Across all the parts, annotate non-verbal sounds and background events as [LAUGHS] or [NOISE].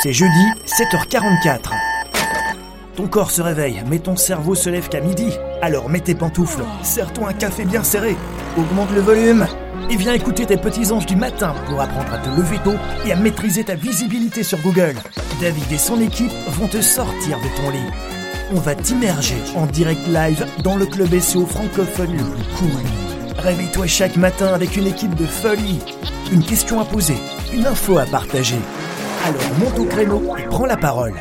C'est jeudi, 7h44. Ton corps se réveille, mais ton cerveau se lève qu'à midi. Alors mets tes pantoufles, serre-toi un café bien serré, augmente le volume et viens écouter tes petits anges du matin pour apprendre à te lever tôt et à maîtriser ta visibilité sur Google. David et son équipe vont te sortir de ton lit. On va t'immerger en direct live dans le club SEO francophone le plus cool. Réveille-toi chaque matin avec une équipe de folie. Une question à poser, une info à partager. Alors monte au créneau et prends la parole.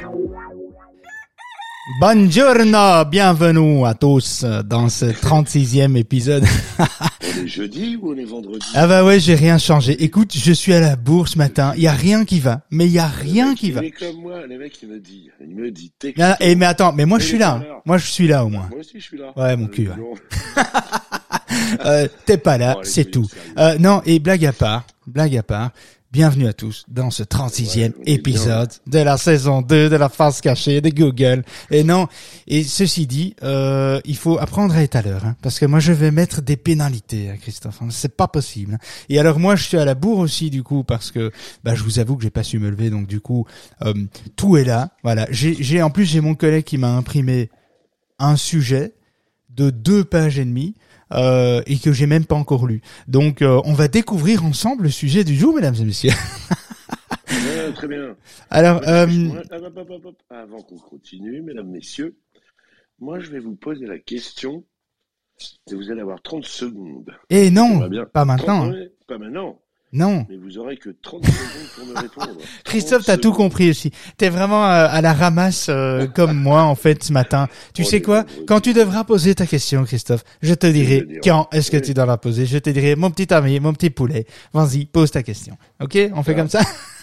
Buongiorno, bienvenue à tous dans ce 36e épisode. On est jeudi ou on est vendredi ah bah ouais, j'ai rien changé. Écoute, je suis à la bourse ce matin, il y a rien qui va, mais il y a rien qui va. Il est comme moi, le mec il me dit, il me dit Ah, et mais attends, mais moi je suis là. Moi je suis là au moins. Moi aussi je suis là. Ouais, mon Euh, cul. ouais. [LAUGHS] Euh, T'es pas là, Bon, allez, c'est tout. Euh, non, et blague à part, blague à part, bienvenue à tous dans ce 36e Ouais, on est épisode de la saison 2 de la face cachée de Google. Et non, et ceci dit, euh, il faut apprendre à être à l'heure, hein, parce que moi je vais mettre des pénalités, hein, Christophe. hein, C'est pas possible. hein. Et alors moi je suis à la bourre aussi du coup, parce que bah, je vous avoue que j'ai pas su me lever, donc du coup euh, tout est là. Voilà, j'ai j'ai- en plus j'ai mon collègue qui m'a imprimé un sujet de deux pages et demie euh, et que j'ai même pas encore lu. Donc euh, on va découvrir ensemble le sujet du jour, mesdames et messieurs. [LAUGHS] Ouais, très bien. Alors, euh, Moi. Avant qu'on continue, mesdames, messieurs, moi je vais vous poser la question et vous allez avoir 30 secondes. et Ça non, bien. pas maintenant. 30 hein. Pas maintenant, Non. mais vous aurez que 30 secondes pour me répondre. [LAUGHS] Christophe, 30 t'as tout compris aussi. T'es vraiment euh, à la ramasse euh, comme [LAUGHS] moi en fait ce matin. Tu Oh, sais quoi. Quand tu devras poser ta question, Christophe, je te dirai quand est-ce que Oui. tu dois la poser. Je te dirai mon petit ami, mon petit poulet. Vas-y, pose ta question. Ok On fait Ah. comme ça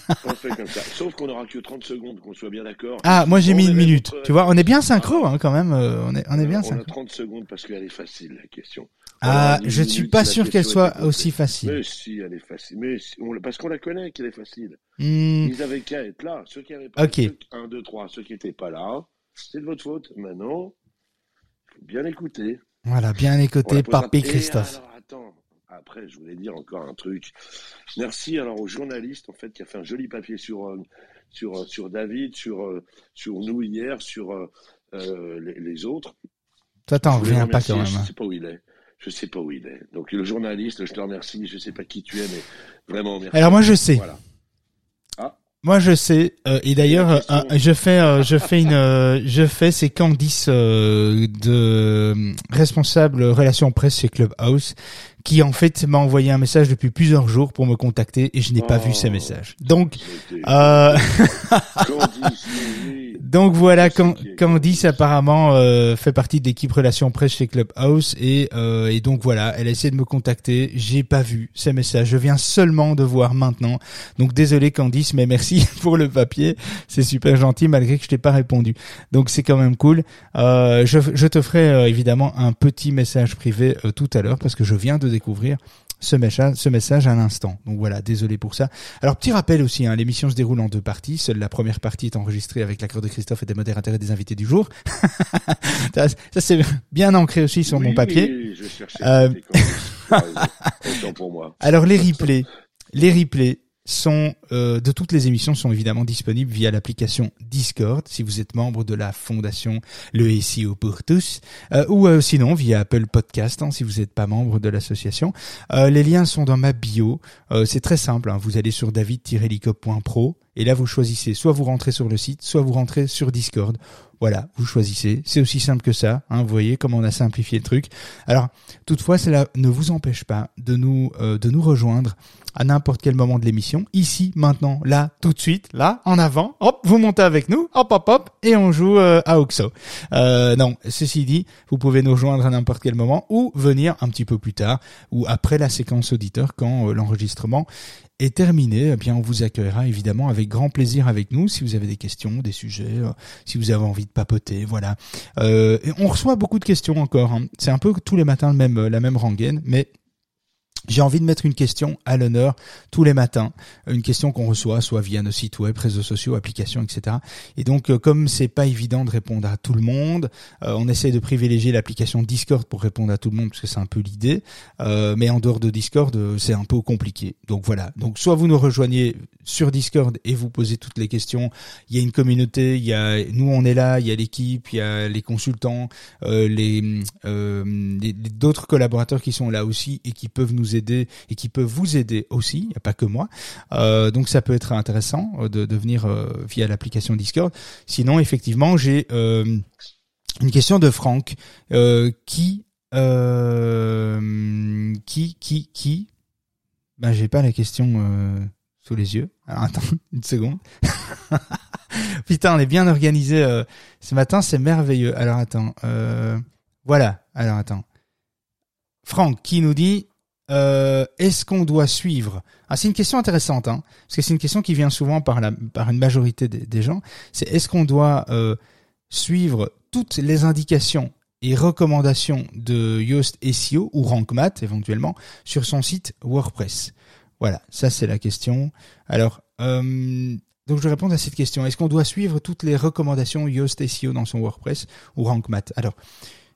[LAUGHS] On fait comme ça. Sauf qu'on aura que 30 secondes, qu'on soit bien d'accord. Ah, moi j'ai mis une minute. notre- Tu vois, on est bien synchro hein, quand même. euh, on est on est bien On a synchro. 30 secondes parce qu'elle est facile, la question. Ah, On a je une suis pas sûr qu'elle soit aussi facile. Mais si, elle est facile. Mais si, on- parce qu'on la connaît qu'elle est facile. Hmm, Ils avaient qu'à être là. Ceux qui avaient pas Ok. 1, 2, 3, ceux qui n'étaient pas là, c'est de votre faute. Maintenant, il faut bien écouter. Voilà, bien écouté par P. Christophe. alors, attends. Après, je voulais dire encore un truc. Merci alors au journaliste en fait qui a fait un joli papier sur euh, sur euh, sur David, sur euh, sur nous hier, sur euh, les, les autres. Toi, t'en reviens pas quand même. Je hein. sais pas où il est. Je sais pas où il est. Donc le journaliste, je te remercie. Je sais pas qui tu es, mais vraiment merci. Alors moi, je sais. Voilà. Moi, je sais. euh, et d'ailleurs, euh, euh, je fais, euh, je fais une, je fais c'est Candice de responsable relations presse chez Clubhouse, qui en fait m'a envoyé un message depuis plusieurs jours pour me contacter et je n'ai pas Oh. vu ces messages. Donc, euh, [LAUGHS] [LAUGHS] donc voilà, Candice apparemment euh, fait partie de l'équipe relations presse chez Clubhouse et euh, et donc voilà, elle a essayé de me contacter. J'ai pas vu ces messages. Je viens seulement de voir maintenant. Donc désolé Candice, mais merci [LAUGHS] pour le papier. C'est super gentil malgré que je t'ai pas répondu. Donc c'est quand même cool. Euh, je, je te ferai euh, évidemment un petit message privé euh, tout à l'heure parce que je viens de découvrir ce message, ce message à l'instant. Donc voilà, désolé pour ça. Alors petit rappel aussi, hein, l'émission se déroule en deux parties. Seule la première partie est enregistrée avec l'accord de Christophe et des modérateurs et des invités du jour. [LAUGHS] ça, ça, c'est bien ancré aussi sur mon papier. Je. Euh, pour moi. [LAUGHS] Alors les replays, les replays sont euh, de toutes les émissions sont évidemment disponibles via l'application Discord si vous êtes membre de la fondation Le SEO pour tous euh, ou euh, sinon via Apple Podcast hein, si vous n'êtes pas membre de l'association. Euh, les liens sont dans ma bio. Euh, c'est très simple. hein. Vous allez sur david-licop.pro et là vous choisissez soit vous rentrez sur le site, soit vous rentrez sur Discord. Voilà, vous choisissez. C'est aussi simple que ça. Hein, vous voyez comment on a simplifié le truc. Alors toutefois, cela ne vous empêche pas de nous euh, de nous rejoindre à n'importe quel moment de l'émission, ici, maintenant, là, tout de suite, là, en avant, hop, vous montez avec nous, hop, hop, hop, et on joue euh, à Oxo. Euh, non, ceci dit, vous pouvez nous rejoindre à n'importe quel moment ou venir un petit peu plus tard ou après la séquence auditeur quand euh, l'enregistrement est terminé. Eh bien, on vous accueillera évidemment avec grand plaisir avec nous si vous avez des questions, des sujets, euh, si vous avez envie de papoter, voilà. Euh, on reçoit beaucoup de questions encore. hein. C'est un peu tous les matins même, la même rengaine, mais j'ai envie de mettre une question à l'honneur tous les matins, une question qu'on reçoit soit via nos sites web, réseaux sociaux, applications, etc. Et donc, euh, comme c'est pas évident de répondre à tout le monde, euh, on essaie de privilégier l'application Discord pour répondre à tout le monde parce que c'est un peu l'idée. Euh, mais en dehors de Discord, c'est un peu compliqué. Donc voilà. Donc soit vous nous rejoignez sur Discord et vous posez toutes les questions. Il y a une communauté, il y a nous on est là, il y a l'équipe, il y a les consultants, les d'autres collaborateurs qui sont là aussi et qui peuvent nous aider et qui peuvent vous aider aussi, pas que moi. Euh, donc ça peut être intéressant euh, de, de venir euh, via l'application Discord. Sinon, effectivement, j'ai une question de Franck qui qui qui qui? Ben j'ai pas la question sous les yeux. Alors attends [LAUGHS] une seconde. [LAUGHS] Putain, on est bien organisé ce matin, c'est merveilleux. Alors attends, voilà. Alors attends. Franck qui nous dit euh, est-ce qu'on doit suivre? Ah, C'est une question intéressante, hein, parce que c'est une question qui vient souvent par, la, par une majorité des, gens. C'est est-ce qu'on doit euh, suivre toutes les indications et recommandations de Yoast SEO ou RankMath éventuellement sur son site WordPress? Voilà, ça c'est la question. Alors, euh, donc je vais répondre à cette question. Est-ce qu'on doit suivre toutes les recommandations Yoast SEO dans son WordPress ou RankMath? Alors,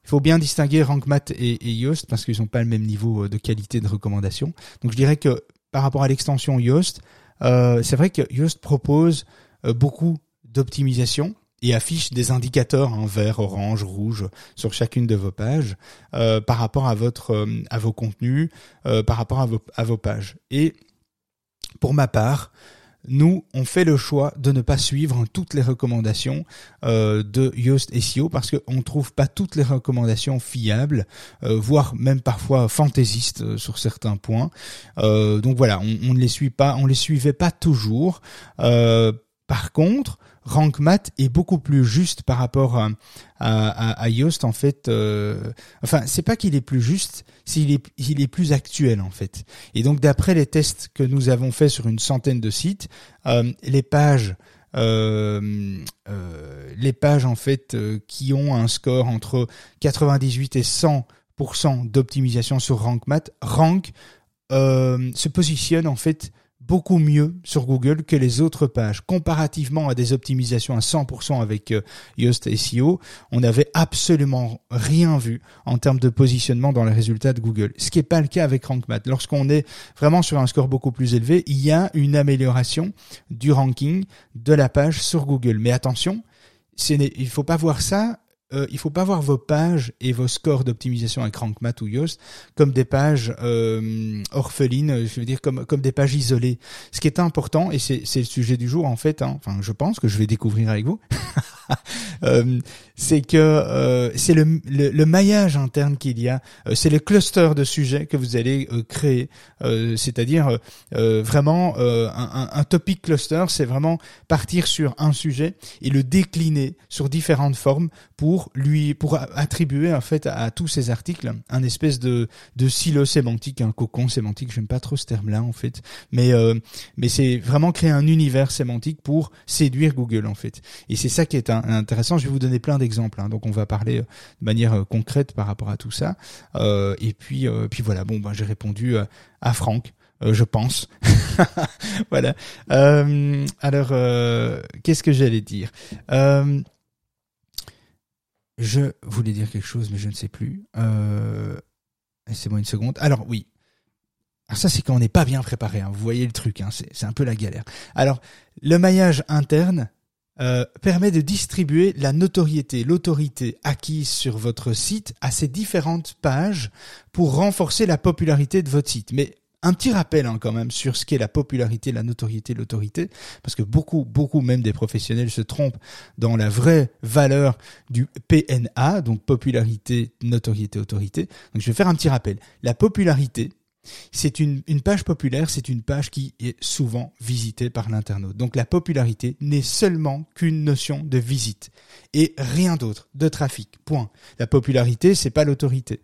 faut bien distinguer RankMath et, et Yoast parce qu'ils n'ont pas le même niveau euh, de qualité de recommandation. Donc je dirais que par rapport à l'extension Yoast, euh, c'est vrai que Yoast propose euh, beaucoup d'optimisation et affiche des indicateurs en vert, orange, rouge sur chacune de vos pages par rapport à votre à vos contenus, par rapport à vos, à vos pages. Et pour ma part, nous, on fait le choix de ne pas suivre toutes les recommandations euh, de Yoast SEO parce qu'on ne trouve pas toutes les recommandations fiables, euh, voire même parfois fantaisistes euh, sur certains points. donc voilà, on, ne les suit pas, on les suivait pas toujours. par contre, RankMath est beaucoup plus juste par rapport à, Yoast en fait. Euh, enfin, c'est pas qu'il est plus juste, c'est il est, il est plus actuel en fait. Et donc d'après les tests que nous avons fait sur une centaine de sites, euh, les pages euh, euh les pages en fait qui ont un score entre 98 et 100% d'optimisation sur RankMath, Rank se positionne en fait beaucoup mieux sur Google que les autres pages. Comparativement à des optimisations à 100% avec euh, Yoast SEO, on n'avait absolument rien vu en termes de positionnement dans les résultats de Google. Ce qui n'est pas le cas avec RankMath. Lorsqu'on est vraiment sur un score beaucoup plus élevé, il y a une amélioration du ranking de la page sur Google. Mais attention, il ne faut pas voir ça euh, il faut pas voir vos pages et vos scores d'optimisation avec RankMath ou Yoast comme des pages euh, orphelines, je veux dire comme comme des pages isolées. Ce qui est important et c'est c'est le sujet du jour en fait. Hein, enfin, je pense que je vais découvrir avec vous. [LAUGHS] euh, c'est que euh, c'est le, le, maillage interne qu'il y a, euh, c'est le cluster de sujets que vous allez euh, créer, c'est-à-dire vraiment un, un, topic cluster, c'est vraiment partir sur un sujet et le décliner sur différentes formes pour lui pour attribuer en fait à, tous ces articles un espèce de de silo sémantique, un cocon sémantique. J'aime pas trop ce terme-là en fait, mais mais c'est vraiment créer un univers sémantique pour séduire Google en fait. Et c'est ça qui est intéressant. Je vais vous donner plein d'exemples. Hein. Donc on va parler euh, de manière euh, concrète par rapport à tout ça. Euh, et puis puis voilà. Bon, ben j'ai répondu à Franck. je pense. [LAUGHS] voilà. alors, qu'est-ce que j'allais dire? Je voulais dire quelque chose, mais je ne sais plus. Laissez-moi une seconde. Alors oui. Alors ça, c'est quand on n'est pas bien préparé. Hein. Vous voyez le truc. Hein. C'est un peu la galère. Alors, le maillage interne, euh, permet de distribuer la notoriété, l'autorité acquise sur votre site à ces différentes pages pour renforcer la popularité de votre site. Mais un petit rappel hein, quand même sur ce qu'est la popularité, la notoriété, l'autorité, parce que beaucoup, beaucoup même des professionnels se trompent dans la vraie valeur du PNA, donc popularité, notoriété, autorité. Donc je vais faire un petit rappel. La popularité, c'est une, une page populaire, c'est une page qui est souvent visitée par l'internaute. Donc la popularité n'est seulement qu'une notion de visite et rien d'autre, de trafic. Point. La popularité, c'est pas l'autorité.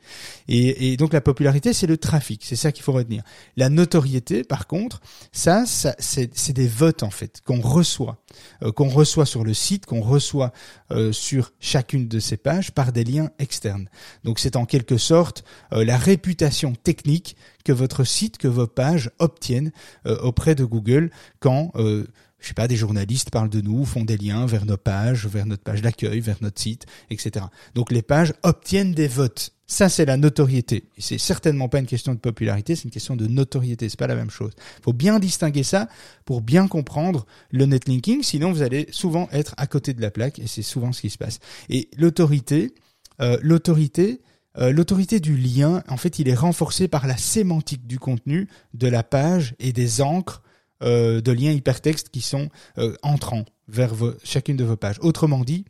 Et, et, donc la popularité, c'est le trafic. C'est ça qu'il faut retenir. La notoriété, par contre, ça, ça c'est des votes en fait qu'on reçoit, euh, qu'on reçoit sur le site, qu'on reçoit euh, sur chacune de ces pages par des liens externes. Donc c'est en quelque sorte euh, la réputation technique que votre site, que vos pages obtiennent euh, auprès de Google quand euh, je sais pas, des journalistes parlent de nous, font des liens vers nos pages, vers notre page d'accueil, vers notre site, etc. Donc les pages obtiennent des votes. Ça, c'est la notoriété. Et c'est certainement pas une question de popularité, c'est une question de notoriété. C'est pas la même chose. Il faut bien distinguer ça pour bien comprendre le netlinking. Sinon, vous allez souvent être à côté de la plaque et c'est souvent ce qui se passe. Et l'autorité, euh, l'autorité, euh, l'autorité du lien, en fait, il est renforcé par la sémantique du contenu, de la page et des encres euh, de liens hypertextes qui sont euh, entrants vers chacune de vos pages. Autrement dit,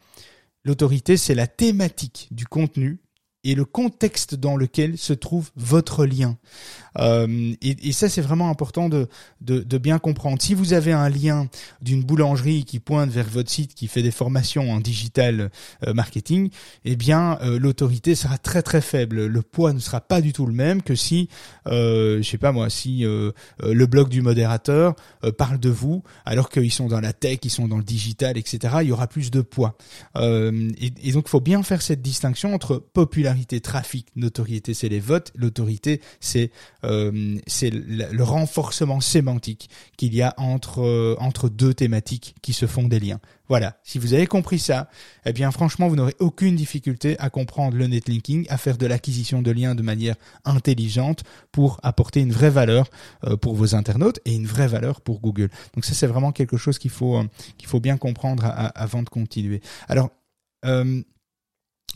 l'autorité, c'est la thématique du contenu et le contexte dans lequel se trouve votre lien. Euh, et, et, ça, c'est vraiment important de, de, de, bien comprendre. Si vous avez un lien d'une boulangerie qui pointe vers votre site, qui fait des formations en digital euh, marketing, eh bien, euh, l'autorité sera très très faible. Le poids ne sera pas du tout le même que si, je sais pas moi, si le blog du modérateur parle de vous, alors qu'ils sont dans la tech, ils sont dans le digital, etc. Il y aura plus de poids. Et, et, donc, il faut bien faire cette distinction entre popularité, trafic, notoriété, c'est les votes. L'autorité, c'est euh, c'est le renforcement sémantique qu'il y a entre euh, entre deux thématiques qui se font des liens. Voilà. Si vous avez compris ça, eh bien franchement, vous n'aurez aucune difficulté à comprendre le netlinking, à faire de l'acquisition de liens de manière intelligente pour apporter une vraie valeur euh, pour vos internautes et une vraie valeur pour Google. Donc ça, c'est vraiment quelque chose qu'il faut qu'il faut bien comprendre avant de continuer. Alors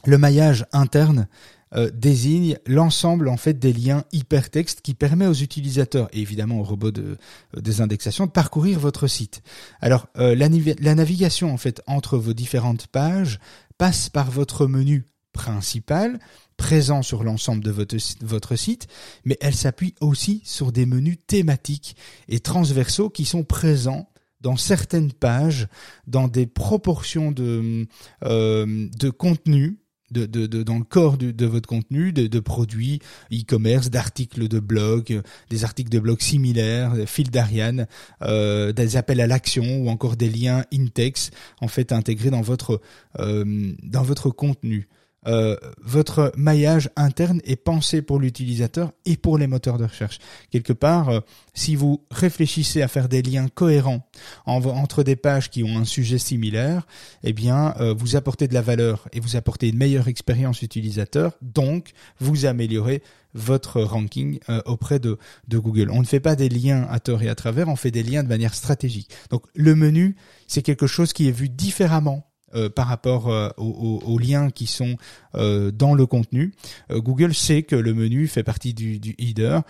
le maillage interne, euh, désigne l'ensemble en fait des liens hypertextes qui permet aux utilisateurs et évidemment aux robots de, euh, des indexations de parcourir votre site. Alors euh, la, la navigation en fait entre vos différentes pages passe par votre menu principal présent sur l'ensemble de votre, votre site, mais elle s'appuie aussi sur des menus thématiques et transversaux qui sont présents dans certaines pages, dans des proportions de, de contenu de, de, dans le corps de, votre contenu, de, produits e-commerce, d'articles de blog, des articles de blog similaires, fils d'Ariane, euh, des appels à l'action ou encore des liens in-text en fait intégrés dans votre euh, dans votre contenu. Euh, votre maillage interne est pensé pour l'utilisateur et pour les moteurs de recherche. Quelque part, euh, si vous réfléchissez à faire des liens cohérents entre des pages qui ont un sujet similaire, eh bien, euh, vous apportez de la valeur et vous apportez une meilleure expérience utilisateur, donc vous améliorez votre ranking auprès de, de Google. On ne fait pas des liens à tort et à travers, on fait des liens de manière stratégique. Donc le menu, c'est quelque chose qui est vu différemment euh, par rapport euh, aux, liens qui sont euh, dans le contenu. Google sait que le menu fait partie du, du header,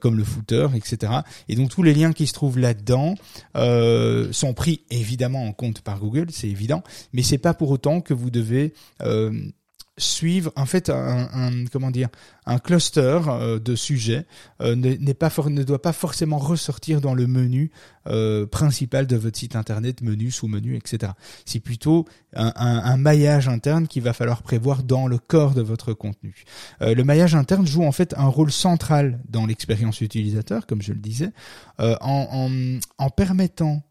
comme le footer, etc. Et donc tous les liens qui se trouvent là-dedans sont pris évidemment en compte par Google, c'est évident, mais c'est pas pour autant que vous devez suivre en fait un, un, comment dire un cluster euh, de sujets euh, n'est pas ne doit pas forcément ressortir dans le menu euh, principal de votre site internet menu sous menu etc c'est plutôt un, un, maillage interne qu'il va falloir prévoir dans le corps de votre contenu. Le maillage interne joue en fait un rôle central dans l'expérience utilisateur comme je le disais en, en, en permettant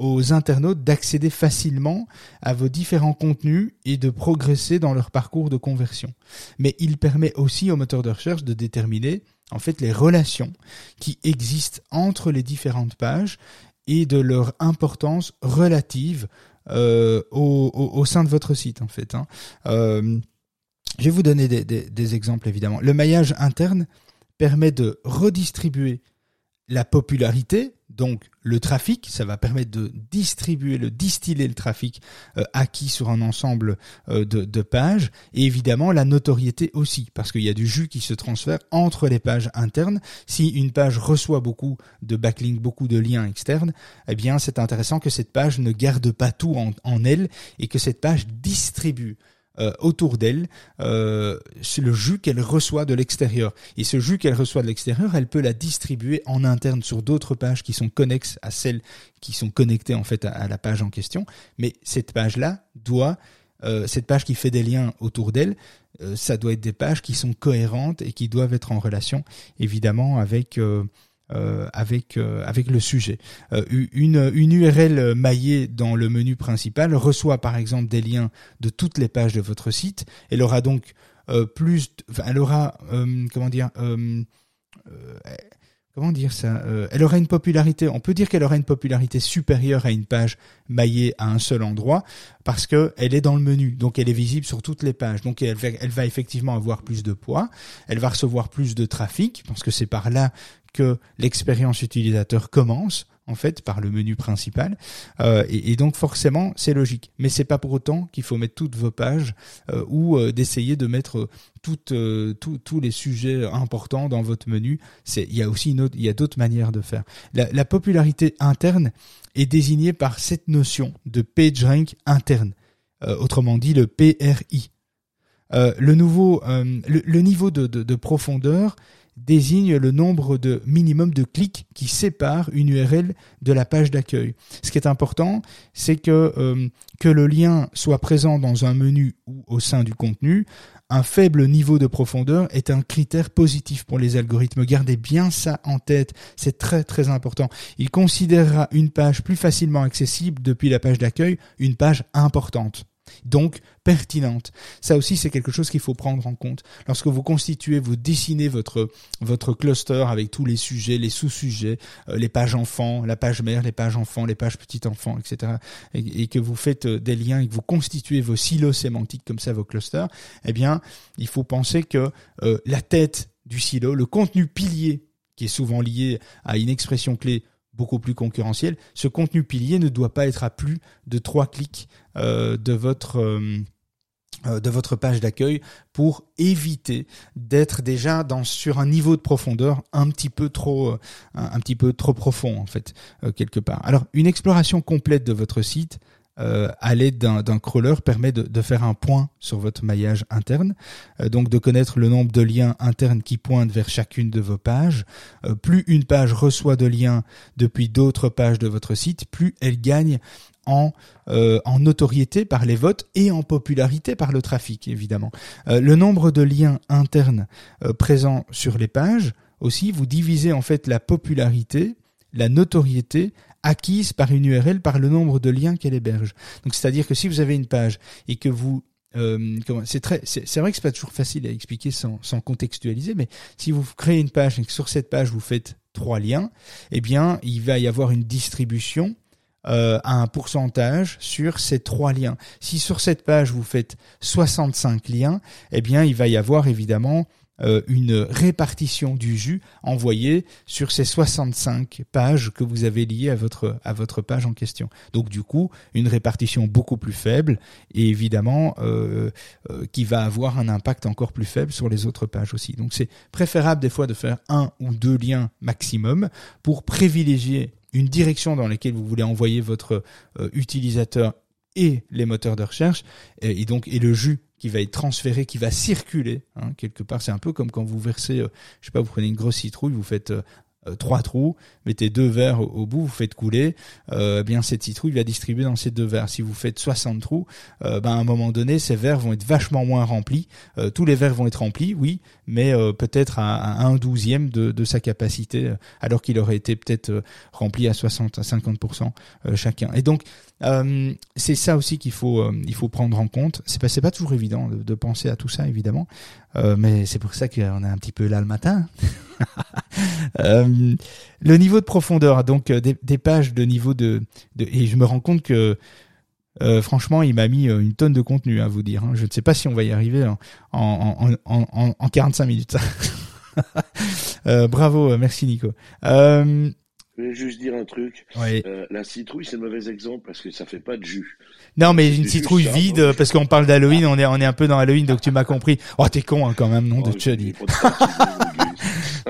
aux internautes d'accéder facilement à vos différents contenus et de progresser dans leur parcours de conversion. Mais il permet aussi aux moteurs de recherche de déterminer en fait les relations qui existent entre les différentes pages et de leur importance relative euh, au, sein de votre site en fait. Hein. Euh, je vais vous donner des exemples évidemment. Le maillage interne permet de redistribuer la popularité donc le trafic, ça va permettre de distribuer, le distiller le trafic euh, acquis sur un ensemble euh, de, pages, et évidemment la notoriété aussi, parce qu'il y a du jus qui se transfère entre les pages internes. Si une page reçoit beaucoup de backlinks, beaucoup de liens externes, eh bien c'est intéressant que cette page ne garde pas tout en elle et que cette page distribue euh, autour d'elle euh, le jus qu'elle reçoit de l'extérieur. Et ce jus qu'elle reçoit de l'extérieur, elle peut la distribuer en interne sur d'autres pages qui sont connexes à celles qui sont connectées en fait à, la page en question. Mais cette page-là doit euh, cette page qui fait des liens autour d'elle, ça doit être des pages qui sont cohérentes et qui doivent être en relation évidemment avec avec euh, avec le sujet. Euh, une, une URL maillée dans le menu principal reçoit par exemple des liens de toutes les pages de votre site. Elle aura donc plus, elle aura comment dire euh, comment dire ça euh, Elle aurait une popularité. On peut dire qu'elle aurait une popularité supérieure à une page maillée à un seul endroit parce que elle est dans le menu, donc elle est visible sur toutes les pages. Donc elle va effectivement avoir plus de poids. Elle va recevoir plus de trafic parce que c'est par là que l'expérience utilisateur commence en fait par le menu principal. Euh, et, donc forcément c'est logique. Mais c'est pas pour autant qu'il faut mettre toutes vos pages euh, ou euh, d'essayer de mettre toutes tous les sujets importants dans votre menu. C'est il y a aussi il y a d'autres manières de faire. La, la, popularité interne est désignée par cette notion de PageRank interne. Autrement dit le PRI le nouveau le, niveau de, de profondeur désigne le nombre de minimum de clics qui séparent une URL de la page d'accueil. Ce qui est important, c'est que, euh, que le lien soit présent dans un menu ou au sein du contenu. Un faible niveau de profondeur est un critère positif pour les algorithmes. Gardez bien ça en tête, c'est très très important. Il considérera une page plus facilement accessible depuis la page d'accueil, une page importante donc pertinente. Ça aussi, c'est quelque chose qu'il faut prendre en compte. Lorsque vous constituez, vous dessinez votre, cluster avec tous les sujets, les sous-sujets, euh, les pages enfants, la page mère, les pages enfants, les pages petits enfants, etc., et, et, que vous faites euh, des liens et que vous constituez vos silos sémantiques comme ça, vos clusters, eh bien, il faut penser que euh, la tête du silo, le contenu pilier qui est souvent lié à une expression clé beaucoup plus concurrentiel, ce contenu pilier ne doit pas être à plus de trois clics euh, de votre euh, euh, de votre page d'accueil pour éviter d'être déjà sur un niveau de profondeur un petit peu trop un, un petit peu trop profond en fait quelque part. Alors une exploration complète de votre site euh, à l'aide d'un crawler permet de, faire un point sur votre maillage interne, euh, donc de connaître le nombre de liens internes qui pointent vers chacune de vos pages. Euh, plus une page reçoit de liens depuis d'autres pages de votre site, plus elle gagne en, euh, notoriété par les votes et en popularité par le trafic, évidemment. Euh, le nombre de liens internes euh, présents sur les pages, aussi, vous divisez en fait la popularité, la notoriété acquise par une URL par le nombre de liens qu'elle héberge. Donc c'est-à-dire que si vous avez une page et que vous euh, c'est très, c'est vrai que c'est pas toujours facile à expliquer sans, sans contextualiser, mais si vous créez une page et que sur cette page vous faites trois liens, eh bien il va y avoir une distribution euh, à un pourcentage sur ces trois liens. Si sur cette page vous faites 65 liens, eh bien il va y avoir évidemment euh, une répartition du jus envoyé sur ces 65 pages que vous avez liées à votre à votre page en question. Donc du coup, une répartition beaucoup plus faible et évidemment euh, euh, qui va avoir un impact encore plus faible sur les autres pages aussi. Donc c'est préférable des fois de faire un ou deux liens maximum pour privilégier une direction dans laquelle vous voulez envoyer votre utilisateur et les moteurs de recherche et, donc et le jus qui va être transféré, qui va circuler hein, quelque part. C'est un peu comme quand vous versez, euh, je sais pas, vous prenez une grosse citrouille, vous faites euh, euh, trois trous, mettez deux verres au, bout, vous faites couler, euh, eh bien cette citrouille va distribuer dans ces deux verres. Si vous faites 60 trous, euh, ben à un moment donné, ces verres vont être vachement moins remplis. Tous les verres vont être remplis, oui, mais peut-être à, à, un douzième de, de sa capacité, alors qu'il aurait été peut-être rempli à 60 à 50% chacun. Et donc c'est ça aussi qu'il faut il faut prendre en compte. C'est pas pas toujours évident de, de, penser à tout ça évidemment, mais c'est pour ça qu'on est un petit peu là le matin. [LAUGHS] euh, le niveau de profondeur, donc euh, des, des, pages de niveau de, de, et je me rends compte que euh, franchement, il m'a mis euh, une tonne de contenu à vous dire. Hein. Je ne sais pas si on va y arriver en, en, en, en, en 45 minutes. [LAUGHS] euh, bravo, merci Nico. Euh, je voulais juste dire un truc. Oui. Euh, la citrouille, c'est le mauvais exemple parce que ça fait pas de jus. Non, mais une citrouille ça, vide, parce qu'on parle d'Halloween, on est, on est un peu dans Halloween, donc tu m'as compris. Oh, t'es con hein, quand même, nom oh, de Chuddy. [LAUGHS]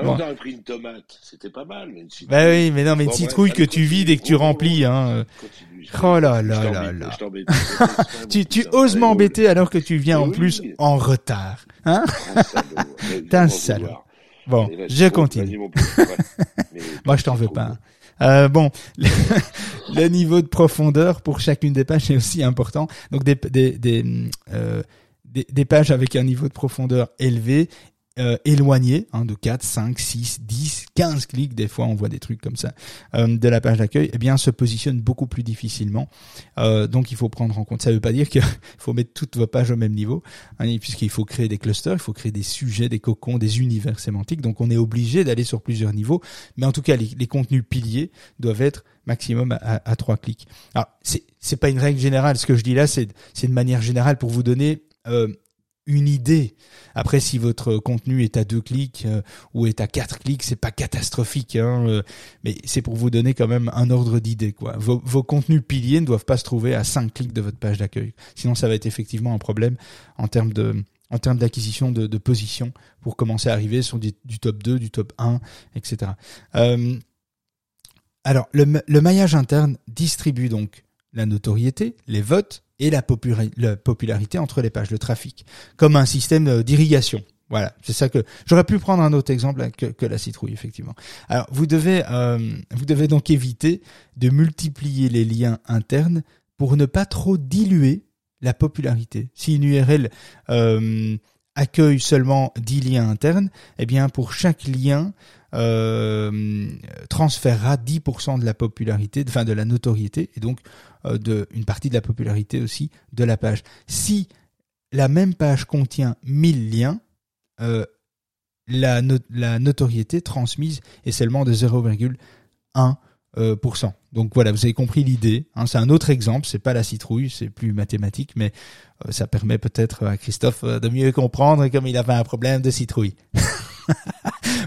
Bon. On aurait pris une tomate, c'était pas mal, mais une citrouille. Bah oui, mais non, mais une bon, citrouille que tu vides et que tu remplis, hein. Oh là là là là. tu, tu oses m'embêter alors que tu viens en plus en retard, hein? [LAUGHS] T'es un salaud. Bon, je continue. [LAUGHS] Moi, je t'en veux pas. Euh, bon, le, [LAUGHS] le, niveau de profondeur pour chacune des pages est aussi important. Donc des des des, euh, des, des pages avec un niveau de profondeur élevé euh, éloigné hein, de 4, 5, 6, 10, 15 clics, des fois on voit des trucs comme ça, euh, de la page d'accueil, eh bien se positionne beaucoup plus difficilement. Euh, donc il faut prendre en compte. Ça ne veut pas dire qu'il [LAUGHS] faut mettre toutes vos pages au même niveau, hein, puisqu'il faut créer des clusters, il faut créer des sujets, des cocons, des univers sémantiques. Donc on est obligé d'aller sur plusieurs niveaux. Mais en tout cas, les, contenus piliers doivent être maximum à, trois clics. Alors c'est pas une règle générale. Ce que je dis là, c'est c'est une manière générale pour vous donner euh, une idée. Après, si votre contenu est à deux clics euh, ou est à quatre clics, c'est pas catastrophique, hein, euh, mais c'est pour vous donner quand même un ordre d'idée. Quoi. Vos, contenus piliers ne doivent pas se trouver à cinq clics de votre page d'accueil. Sinon, ça va être effectivement un problème en termes de en termes d'acquisition de, position pour commencer à arriver sur du, top 2, du top 1, etc. Euh, alors, le, le maillage interne distribue donc la notoriété, les votes et la, popularité entre les pages de trafic, comme un système euh, d'irrigation. Voilà, c'est ça que j'aurais pu prendre un autre exemple que, la citrouille effectivement. Alors vous devez euh, vous devez donc éviter de multiplier les liens internes pour ne pas trop diluer la popularité. Si une URL euh, accueille seulement 10 liens internes, eh bien pour chaque lien euh, transférera 10% de la popularité, enfin de la notoriété, et donc euh, de une partie de la popularité aussi de la page. Si la même page contient 1000 liens, euh, la, notoriété transmise est seulement de 0,1%. Euh, Donc voilà, vous avez compris l'idée. Hein, c'est un autre exemple, c'est pas la citrouille, c'est plus mathématique, mais ça permet peut-être à Christophe de mieux comprendre comme il avait un problème de citrouille. [LAUGHS]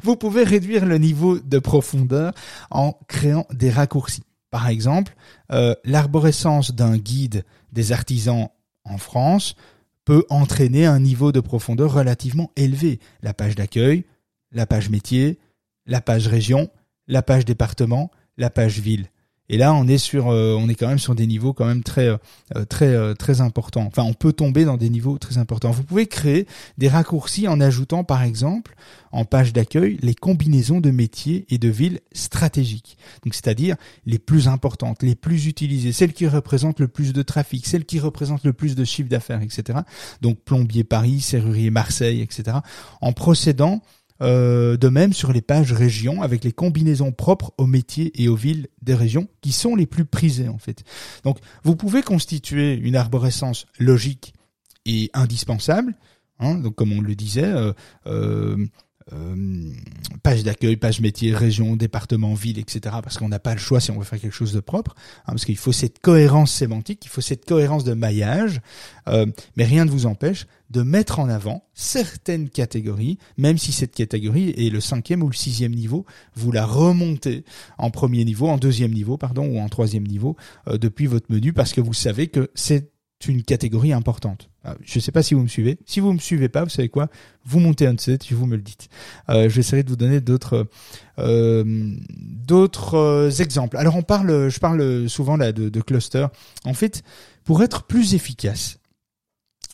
vous pouvez réduire le niveau de profondeur en créant des raccourcis. Par exemple, euh, l'arborescence d'un guide des artisans en France peut entraîner un niveau de profondeur relativement élevé. La page d'accueil, la page métier, la page région, la page département, la page ville. Et là, on est sur, euh, on est quand même sur des niveaux quand même très, euh, très, euh, très importants. Enfin, on peut tomber dans des niveaux très importants. Vous pouvez créer des raccourcis en ajoutant, par exemple, en page d'accueil, les combinaisons de métiers et de villes stratégiques. Donc, c'est-à-dire les plus importantes, les plus utilisées, celles qui représentent le plus de trafic, celles qui représentent le plus de chiffre d'affaires, etc. Donc, plombier Paris, serrurier Marseille, etc. En procédant euh, de même sur les pages régions avec les combinaisons propres aux métiers et aux villes des régions qui sont les plus prisées en fait. Donc vous pouvez constituer une arborescence logique et indispensable, hein, donc comme on le disait, euh, euh, euh, page d'accueil, page métier, région, département, ville, etc. Parce qu'on n'a pas le choix si on veut faire quelque chose de propre, hein, parce qu'il faut cette cohérence sémantique, il faut cette cohérence de maillage, euh, mais rien ne vous empêche de mettre en avant certaines catégories, même si cette catégorie est le cinquième ou le sixième niveau, vous la remontez en premier niveau, en deuxième niveau, pardon, ou en troisième niveau euh, depuis votre menu, parce que vous savez que c'est une catégorie importante. Euh, je ne sais pas si vous me suivez. Si vous me suivez pas, vous savez quoi? Vous montez un set, vous me le dites. Euh, J'essaierai de vous donner d'autres euh, d'autres euh, exemples. Alors on parle, je parle souvent là de, cluster. En fait, pour être plus efficace,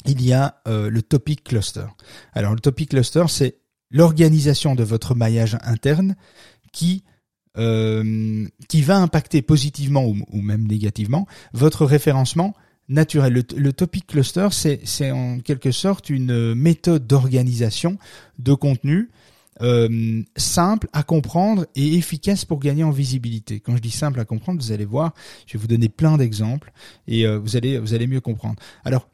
il y a le topic cluster. Alors le topic cluster, c'est l'organisation de votre maillage interne qui euh, qui va impacter positivement ou, même négativement votre référencement naturel. Le, topic cluster, c'est en quelque sorte une méthode d'organisation de contenu euh, simple à comprendre et efficace pour gagner en visibilité. Quand je dis simple à comprendre, vous allez voir, je vais vous donner plein d'exemples et euh, vous allez vous allez mieux comprendre. Alors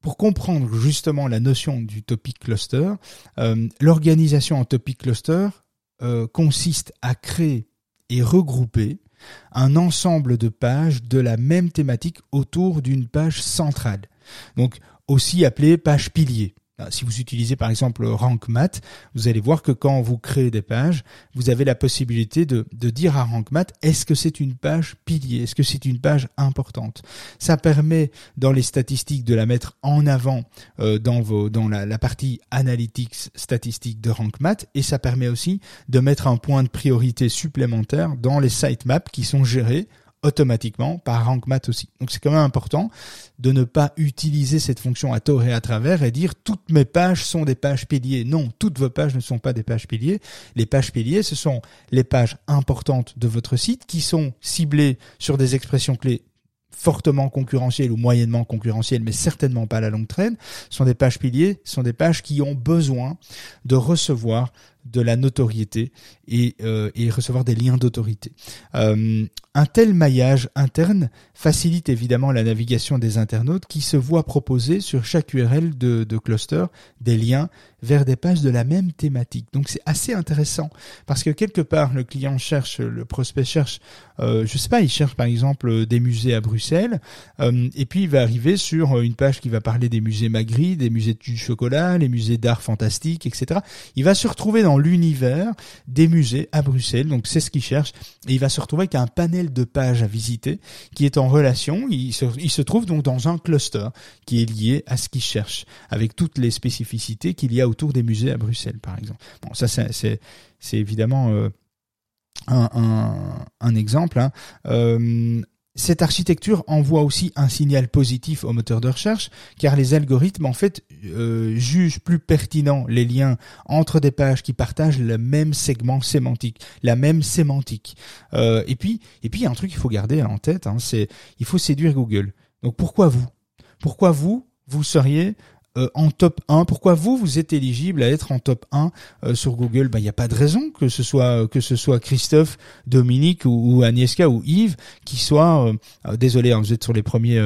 pour comprendre justement la notion du topic cluster, euh, l'organisation en topic cluster consiste à créer et regrouper un ensemble de pages de la même thématique autour d'une page centrale. Donc aussi appelée page pilier. Si vous utilisez par exemple RankMath, vous allez voir que quand vous créez des pages, vous avez la possibilité de, dire à RankMath est-ce que c'est une page pilier, est-ce que c'est une page importante? Ça permet dans les statistiques de la mettre en avant euh, dans, la, partie analytics statistique de RankMath et ça permet aussi de mettre un point de priorité supplémentaire dans les sitemaps qui sont gérés automatiquement par RankMath aussi. Donc c'est quand même important de ne pas utiliser cette fonction à tort et à travers et dire toutes mes pages sont des pages piliers. Non, toutes vos pages ne sont pas des pages piliers. Les pages piliers, ce sont les pages importantes de votre site qui sont ciblées sur des expressions clés fortement concurrentielles ou moyennement concurrentielles, mais certainement pas à la longue traîne, sont des pages piliers, sont des pages qui ont besoin de recevoir de la notoriété et, euh, et recevoir des liens d'autorité. Euh, un tel maillage interne facilite évidemment la navigation des internautes qui se voient proposer sur chaque URL de, cluster des liens vers des pages de la même thématique. Donc c'est assez intéressant parce que quelque part le client cherche, le prospect cherche, euh, je sais pas, il cherche par exemple des musées à Bruxelles euh, et puis il va arriver sur une page qui va parler des musées Magritte, des musées du chocolat, les musées d'art fantastique, etc. Il va se retrouver dans l'univers des musées à Bruxelles. Donc c'est ce qu'il cherche. Et il va se retrouver avec un panel de pages à visiter qui est en relation. Il se, trouve donc dans un cluster qui est lié à ce qu'il cherche, avec toutes les spécificités qu'il y a autour des musées à Bruxelles, par exemple. Bon, ça c'est évidemment euh, un, un, un, exemple. Hein. Euh, cette architecture envoie aussi un signal positif au moteur de recherche, car les algorithmes en fait euh, jugent plus pertinent les liens entre des pages qui partagent le même segment sémantique, la même sémantique. Euh, et puis, et puis, il y a un truc qu'il faut garder en tête, hein, c'est il faut séduire Google. Donc pourquoi vous? Pourquoi vous vous seriez euh, en top 1. Pourquoi vous vous êtes éligible à être en top 1 euh, sur Google? Ben il n'y a pas de raison que ce soit que ce soit Christophe, Dominique ou, ou Agnieszka ou Yves qui soit euh, désolé, hein, vous êtes sur les premiers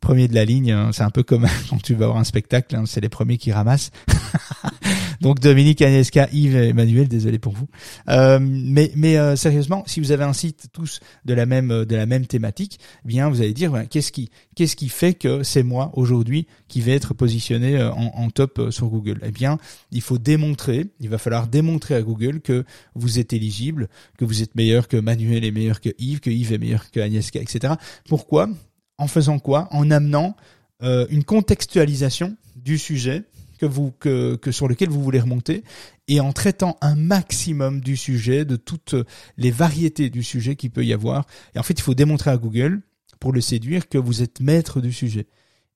premiers de la ligne. Hein. c'est un peu comme [LAUGHS] quand tu vas voir un spectacle, hein, c'est les premiers qui ramassent. [LAUGHS] Donc Dominique, Agnieszka, Yves et Emmanuel, désolé pour vous. Euh, mais mais euh, sérieusement, si vous avez un site tous de la même de la même thématique, eh bien vous allez dire qu'est-ce qui qu'est-ce qui fait que c'est moi aujourd'hui qui vais être positionné euh, en, en top sur Google? Eh bien, il faut démontrer, il va falloir démontrer à Google que vous êtes éligible, que vous êtes meilleur que Manuel est meilleur que Yves, que Yves est meilleur que Agnieszka, etc. Pourquoi? En faisant quoi? En amenant une contextualisation du sujet que vous que, que sur lequel vous voulez remonter et en traitant un maximum du sujet, de toutes les variétés du sujet qu'il peut y avoir. Et en fait, il faut démontrer à Google pour le séduire que vous êtes maître du sujet.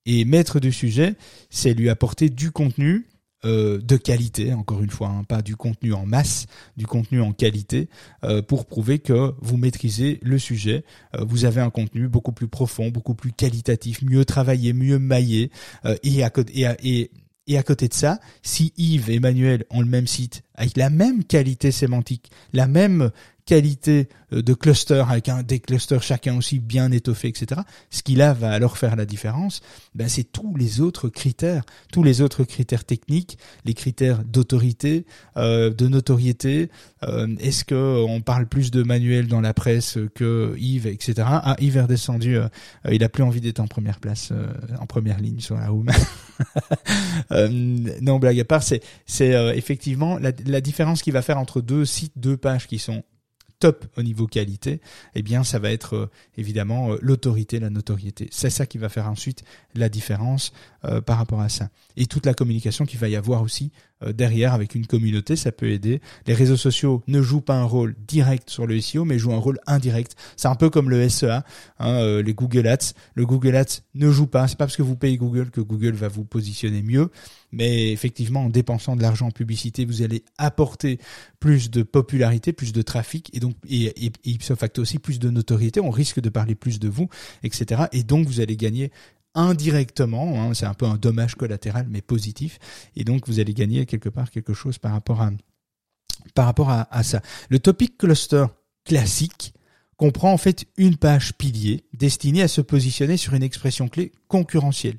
Et maître du sujet, c'est lui apporter du contenu euh, de qualité, encore une fois, hein, pas du contenu en masse, du contenu en qualité, euh, pour prouver que vous maîtrisez le sujet. Euh, vous avez un contenu beaucoup plus profond, beaucoup plus qualitatif, mieux travaillé, mieux maillé, et, à, et, et et à côté de ça, si Yves et Emmanuel ont le même site, avec la même qualité sémantique, la même qualité euh, de cluster avec un, des clusters chacun aussi bien étoffés, etc. Ce qui là va alors faire la différence, ben c'est tous les autres critères, tous les autres critères techniques, les critères d'autorité, euh, de notoriété. Euh, Est-ce que on parle plus de Manuel dans la presse que Yves, etc. Ah, Yves est redescendu, euh, il a plus envie d'être en première place, euh, en première ligne sur la room. [LAUGHS] non, blague à part, c'est c'est effectivement la, la différence qu'il va faire entre deux sites, deux pages qui sont top au niveau qualité, eh bien ça va être euh, évidemment euh, l'autorité, la notoriété. C'est ça qui va faire ensuite la différence euh, par rapport à ça. Et toute la communication qu'il va y avoir aussi derrière avec une communauté, ça peut aider. Les réseaux sociaux ne jouent pas un rôle direct sur le SEO, mais jouent un rôle indirect. C'est un peu comme le SEA, hein, les Google Ads. Le Google Ads ne joue pas. C'est pas parce que vous payez Google que Google va vous positionner mieux. Mais effectivement, en dépensant de l'argent en publicité, vous allez apporter plus de popularité, plus de trafic, et donc et, et ipso facto aussi plus de notoriété. On risque de parler plus de vous, etc. Et donc vous allez gagner indirectement, hein, c'est un peu un dommage collatéral mais positif, et donc vous allez gagner quelque part quelque chose par rapport à par rapport à, ça. Le topic cluster classique comprend en fait une page pilier destinée à se positionner sur une expression clé concurrentielle.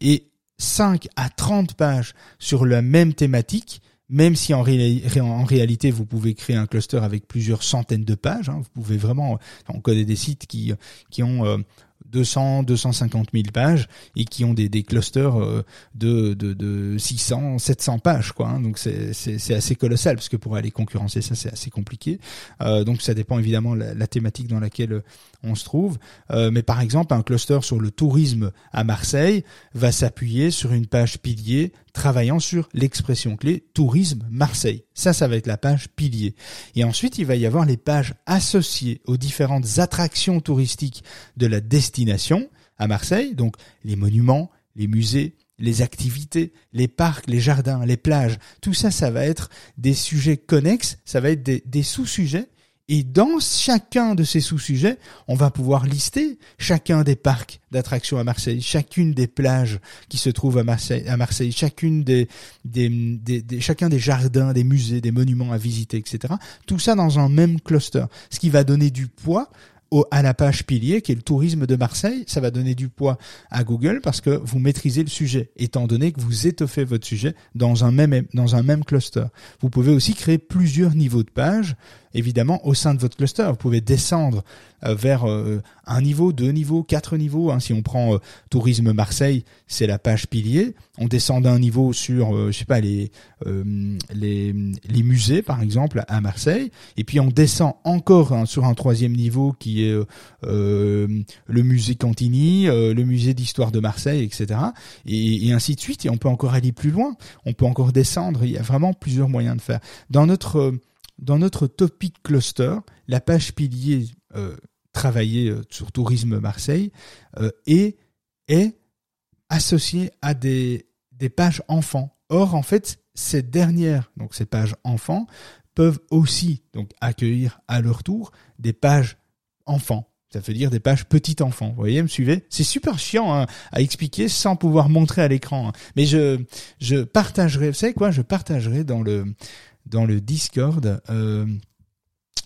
Et 5 à 30 pages sur la même thématique, même si en, en, réalité vous pouvez créer un cluster avec plusieurs centaines de pages, hein, vous pouvez vraiment, on connaît des sites qui, qui ont euh, 200, 250 000 pages et qui ont des, des clusters euh, de, de, de 600, 700 pages, quoi. Hein. donc c'est, assez colossal parce que pour aller concurrencer ça, c'est assez compliqué. Euh, donc ça dépend évidemment la, la thématique dans laquelle euh, on se trouve. Mais par exemple, un cluster sur le tourisme à Marseille va s'appuyer sur une page pilier travaillant sur l'expression clé tourisme Marseille. Ça, ça va être la page pilier. Et ensuite, il va y avoir les pages associées aux différentes attractions touristiques de la destination à Marseille, donc les monuments, les musées, les activités, les parcs, les jardins, les plages, tout ça, ça va être des sujets connexes, ça va être des, des sous-sujets Et dans chacun de ces sous-sujets, on va pouvoir lister chacun des parcs d'attractions à Marseille, chacune des plages qui se trouvent à Marseille, chacune chacun des jardins, des musées, des monuments à visiter, etc. Tout ça dans un même cluster, ce qui va donner du poids à la page pilier qui est le tourisme de Marseille, ça va donner du poids à Google parce que vous maîtrisez le sujet, étant donné que vous étoffez votre sujet dans un même dans un même cluster. Vous pouvez aussi créer plusieurs niveaux de pages évidemment au sein de votre cluster. Vous pouvez descendre euh, vers euh, un niveau, deux niveaux, quatre niveaux. Hein. Si on prend euh, Tourisme Marseille, c'est la page pilier. On descend d'un niveau sur, je sais pas, les, les, les musées par exemple à Marseille, et puis on descend encore hein, sur un troisième niveau qui est le musée Cantini, le musée d'histoire de Marseille, etc. Et, et ainsi de suite. Et on peut encore aller plus loin. On peut encore descendre. Il y a vraiment plusieurs moyens de faire. Dans notre dans notre topic cluster, la page pilier euh, travaillée euh, sur Tourisme Marseille euh, est, associée à des, des pages enfants. Or, en fait, ces dernières, donc ces pages enfants, peuvent aussi donc accueillir à leur tour des pages enfants. Ça veut dire des pages petit enfant. Vous voyez, me suivez? C'est super chiant hein, à expliquer sans pouvoir montrer à l'écran. Hein. Mais je je partagerai, vous savez quoi? Je partagerai dans le dans le Discord. Euh,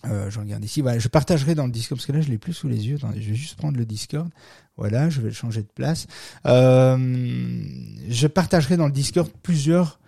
euh, je regarde ici. Voilà, je partagerai dans le Discord parce que là je l'ai plus sous les yeux. Attendez, je vais juste prendre le Discord. Voilà, je vais le changer de place. Euh, je partagerai dans le Discord plusieurs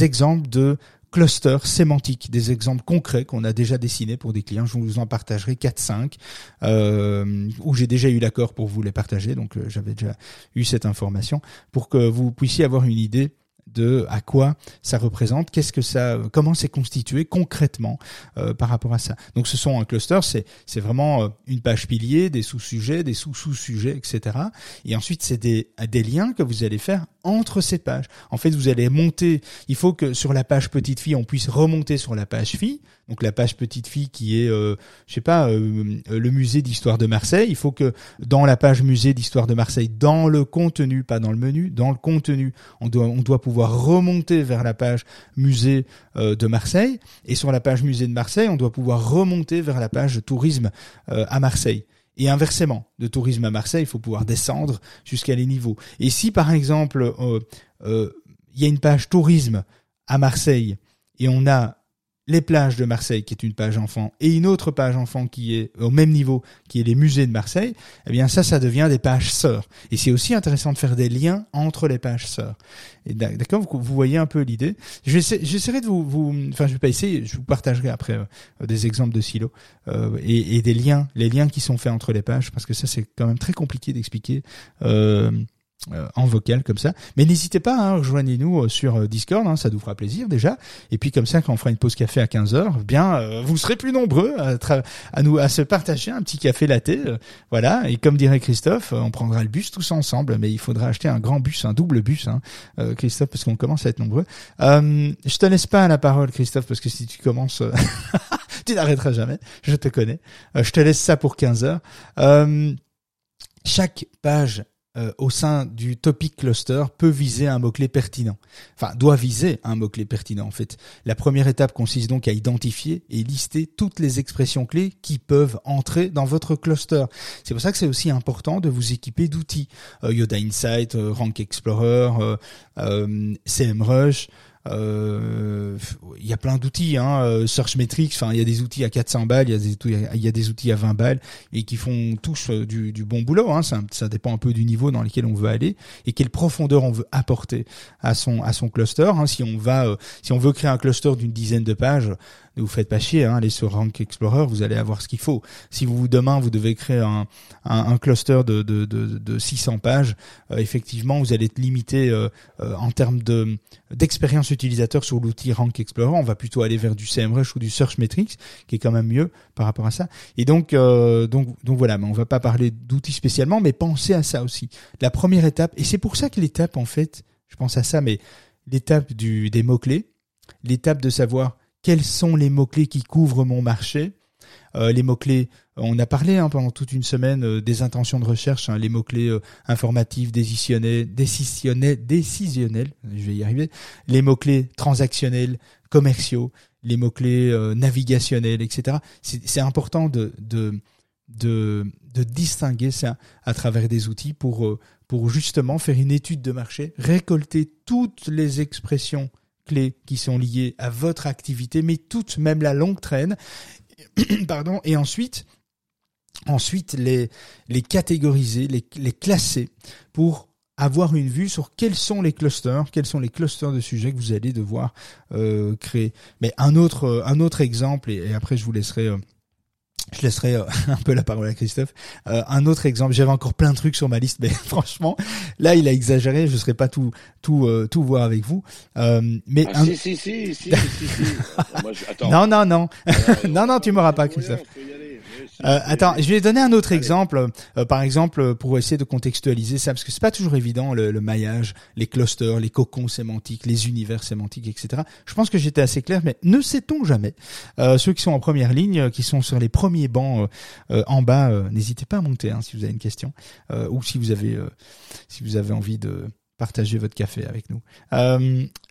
exemples de clusters sémantiques, des exemples concrets qu'on a déjà dessinés pour des clients. Je vous en partagerai 4-5, euh, où j'ai déjà eu l'accord pour vous les partager, donc euh, j'avais déjà eu cette information, pour que vous puissiez avoir une idée de à quoi ça représente, qu'est-ce que ça, comment c'est constitué concrètement euh, par rapport à ça. Donc ce sont un cluster, c'est c'est vraiment euh, une page pilier, des sous-sujets, des sous-sous-sujets, etc. Et ensuite c'est des des liens que vous allez faire entre ces pages. En fait, vous allez monter. Il faut que sur la page petite fille, on puisse remonter sur la page fille. Donc la page petite fille qui est, euh, je sais pas, euh, le musée d'histoire de Marseille. Il faut que dans la page musée d'histoire de Marseille, dans le contenu, pas dans le menu, dans le contenu, on doit pouvoir remonter vers la page musée euh, de Marseille. Et sur la page musée de Marseille, on doit pouvoir remonter vers la page tourisme euh, à Marseille. Et inversement, de tourisme à Marseille, il faut pouvoir descendre jusqu'à les niveaux. Et si par exemple, il y a une page tourisme à Marseille et on a les plages de Marseille, qui est une page enfant, et une autre page enfant qui est au même niveau, qui est les musées de Marseille, eh bien ça, ça devient des pages sœurs. Et c'est aussi intéressant de faire des liens entre les pages sœurs. D'accord, vous, voyez un peu l'idée. J'essaierai de vous, vous, enfin, je vais pas essayer, je vous partagerai après euh, des exemples de silos euh, et, et, des liens, les liens qui sont faits entre les pages, parce que ça, c'est quand même très compliqué d'expliquer. Euh, euh, en vocal comme ça. Mais n'hésitez pas, hein, rejoignez-nous euh, sur euh, Discord, hein, ça nous fera plaisir déjà. Et puis comme ça, quand on fera une pause café à 15h, bien, vous serez plus nombreux à, à, nous à se partager un petit café latte, voilà. Et comme dirait Christophe, on prendra le bus tous ensemble, mais il faudra acheter un grand bus, un double bus, hein, Christophe, parce qu'on commence à être nombreux. je te laisse pas la parole, Christophe, parce que si tu commences, [LAUGHS] tu n'arrêteras jamais. Je te connais. je te laisse ça pour 15h. chaque page euh, au sein du topic cluster peut viser un mot-clé pertinent. Enfin, doit viser un mot-clé pertinent en fait. La première étape consiste donc à identifier et lister toutes les expressions clés qui peuvent entrer dans votre cluster. C'est pour ça que c'est aussi important de vous équiper d'outils. Euh, Yoda Insight, euh, Rank Explorer, CMrush, euh, il y a plein d'outils, hein, euh, Searchmetrics, enfin il y a des outils à 400 balles, il y a des outils, il y a des outils à 20 balles et qui font tous euh, du, bon boulot. Hein, ça, dépend un peu du niveau dans lequel on veut aller et quelle profondeur on veut apporter à son à son cluster. Hein. Si on va, si on veut créer un cluster d'une dizaine de pages, vous faites pas chier, hein, allez sur Rank Explorer, vous allez avoir ce qu'il faut. Si vous demain vous devez créer un, un, cluster de, de, de, de, 600 pages, euh, effectivement vous allez être limité euh, euh, en termes de d'expérience utilisateur sur l'outil Rank Explorer. On va plutôt aller vers du CMrush ou du Searchmetrics, qui est quand même mieux par rapport à ça. Et donc donc donc voilà, mais on va pas parler d'outils spécialement, mais pensez à ça aussi. La première étape, et c'est pour ça que l'étape en fait, je pense à ça, mais l'étape du des mots clés, l'étape de savoir quels sont les mots-clés qui couvrent mon marché, Euh, les mots-clés, on a parlé hein, pendant toute une semaine euh, des intentions de recherche, hein, les mots-clés euh, informatifs, décisionnels, décisionnels, décisionnels, je vais y arriver, les mots-clés transactionnels, commerciaux, les mots-clés navigationnels, etc. C'est important de, de, de, de distinguer ça à travers des outils pour, pour justement faire une étude de marché, récolter toutes les expressions clés qui sont liées à votre activité, mais toutes, même la longue traîne, [CLEARS THROAT] pardon, et ensuite, ensuite les, les catégoriser, les, les classer pour avoir une vue sur quels sont les clusters, quels sont les clusters de sujets que vous allez devoir euh, créer. Mais un autre, un autre exemple, et, après je vous laisserai euh, je laisserai euh, [LAUGHS] un peu la parole à Christophe. Euh, un autre exemple, j'avais encore plein de trucs sur ma liste, mais [LAUGHS] franchement, là, il a exagéré. Je ne serai pas tout tout euh, tout voir avec vous. mais ah, si, si, si, si, si, si. [LAUGHS] Moi, je... Attends. Non, non, non, non, non, tu m'auras pas, Christophe. Euh, attends, je vais donner un autre exemple. Euh, par exemple, pour essayer de contextualiser ça, parce que c'est pas toujours évident le, le, maillage, les clusters, les cocons sémantiques, les univers sémantiques, etc. Je pense que j'étais assez clair, mais ne sait-on jamais? Euh, ceux qui sont en première ligne, qui sont sur les premiers bancs en bas, n'hésitez pas à monter hein, si vous avez une question ou si vous avez si vous avez envie de partager votre café avec nous.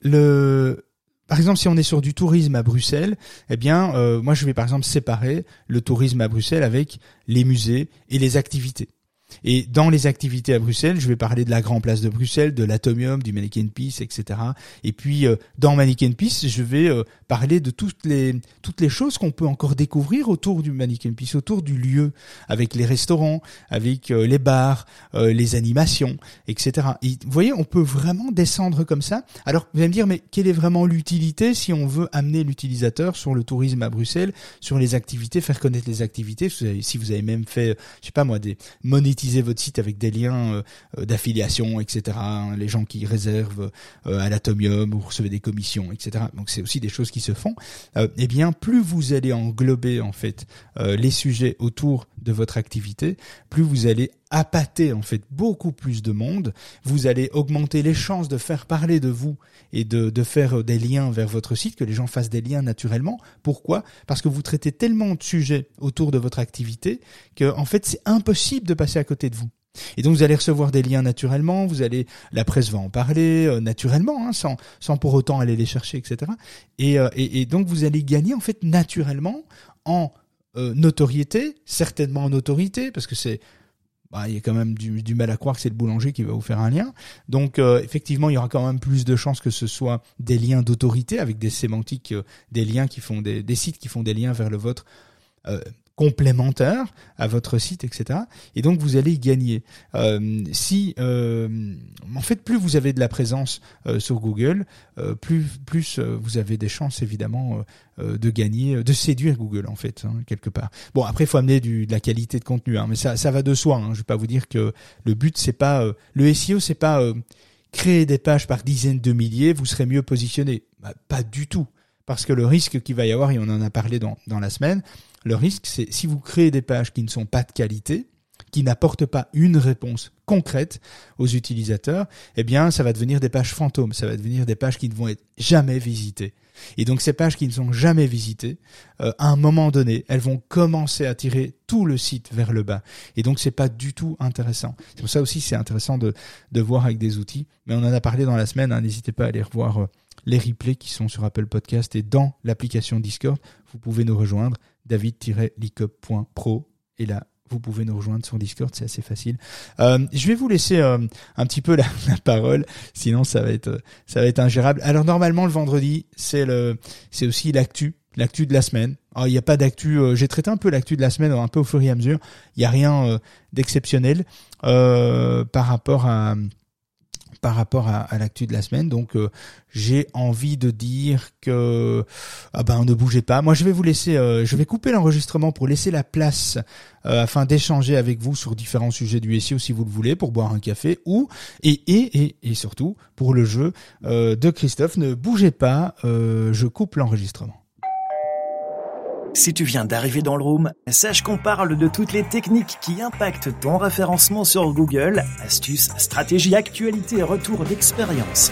le par exemple, si on est sur du tourisme à Bruxelles, eh bien, euh, moi, je vais par exemple séparer le tourisme à Bruxelles avec les musées et les activités. Et dans les activités à Bruxelles, je vais parler de la Grand Place de Bruxelles, de l'Atomium, du Mannequin Peace, etc. Et puis euh, dans Mannequin Peace, je vais euh, parler de toutes les toutes les choses qu'on peut encore découvrir autour du Mannequin Peace, autour du lieu, avec les restaurants, avec euh, les bars, les animations, etc. Et vous voyez, on peut vraiment descendre comme ça. Alors vous allez me dire, mais quelle est vraiment l'utilité si on veut amener l'utilisateur sur le tourisme à Bruxelles, sur les activités, faire connaître les activités? Si vous avez même fait, je sais pas moi, des monétisations votre site avec des liens euh, euh, d'affiliation, etc. Hein, les gens qui réservent euh, à l'atomium, vous recevez des commissions, etc. Donc c'est aussi des choses qui se font. eh bien, plus vous allez englober en fait les sujets autour de votre activité, plus vous allez appâter en fait beaucoup plus de monde, vous allez augmenter les chances de faire parler de vous et de, de faire des liens vers votre site, que les gens fassent des liens naturellement. Pourquoi? Parce que vous traitez tellement de sujets autour de votre activité que en fait c'est impossible de passer à côté de vous. Et donc vous allez recevoir des liens naturellement, vous allez, la presse va en parler euh, naturellement, hein, sans, sans pour autant aller les chercher, etc. Et, euh, et, et, donc vous allez gagner en fait naturellement en euh, notoriété, certainement en autorité, parce que c'est bah, il y a quand même du, mal à croire que c'est le boulanger qui va vous faire un lien. Donc euh, effectivement, il y aura quand même plus de chances que ce soit des liens d'autorité avec des sémantiques, euh, des liens qui font des, des, sites qui font des liens vers le vôtre complémentaire à votre site, etc. Et donc vous allez y gagner. Euh, si, euh, en fait, plus vous avez de la présence euh, sur Google, plus plus vous avez des chances évidemment de gagner, de séduire Google en fait hein, quelque part. Bon après, il faut amener du, de la qualité de contenu, hein, mais ça ça va de soi. Hein. Je vais pas vous dire que le but c'est pas le SEO, c'est pas créer des pages par dizaines de milliers, vous serez mieux positionné. Bah, pas du tout. Parce que le risque qu'il va y avoir, et on en a parlé dans, dans la semaine, le risque, c'est si vous créez des pages qui ne sont pas de qualité, qui n'apportent pas une réponse concrète aux utilisateurs, eh bien, ça va devenir des pages fantômes, ça va devenir des pages qui ne vont être jamais visitées. Et donc ces pages qui ne sont jamais visitées, euh, à un moment donné, elles vont commencer à tirer tout le site vers le bas. Et donc c'est pas du tout intéressant. C'est pour ça aussi c'est intéressant de, de voir avec des outils. Mais on en a parlé dans la semaine. Hein, N'hésitez pas à aller revoir euh, les replays qui sont sur Apple Podcast et dans l'application Discord. Vous pouvez nous rejoindre david-licop.pro et là vous pouvez nous rejoindre sur Discord, c'est assez facile. Euh, je vais vous laisser euh, un petit peu la, [LAUGHS] parole, sinon ça va être ça va être ingérable. Alors normalement le vendredi, c'est le c'est aussi l'actu, l'actu de la semaine. Alors, il n'y a pas d'actu, euh, j'ai traité un peu l'actu de la semaine un peu au fur et à mesure. Il n'y a rien d'exceptionnel par rapport à par rapport à, à l'actu de la semaine. Donc euh, j'ai envie de dire que ah ben ne bougez pas. Moi je vais vous laisser, euh, je vais couper l'enregistrement pour laisser la place euh, afin d'échanger avec vous sur différents sujets du SEO si vous le voulez pour boire un café ou et et et, et surtout pour le jeu de Christophe. Ne bougez pas, je coupe l'enregistrement. Si tu viens d'arriver dans le room, sache qu'on parle de toutes les techniques qui impactent ton référencement sur Google, astuces, stratégies, actualités et retours d'expérience.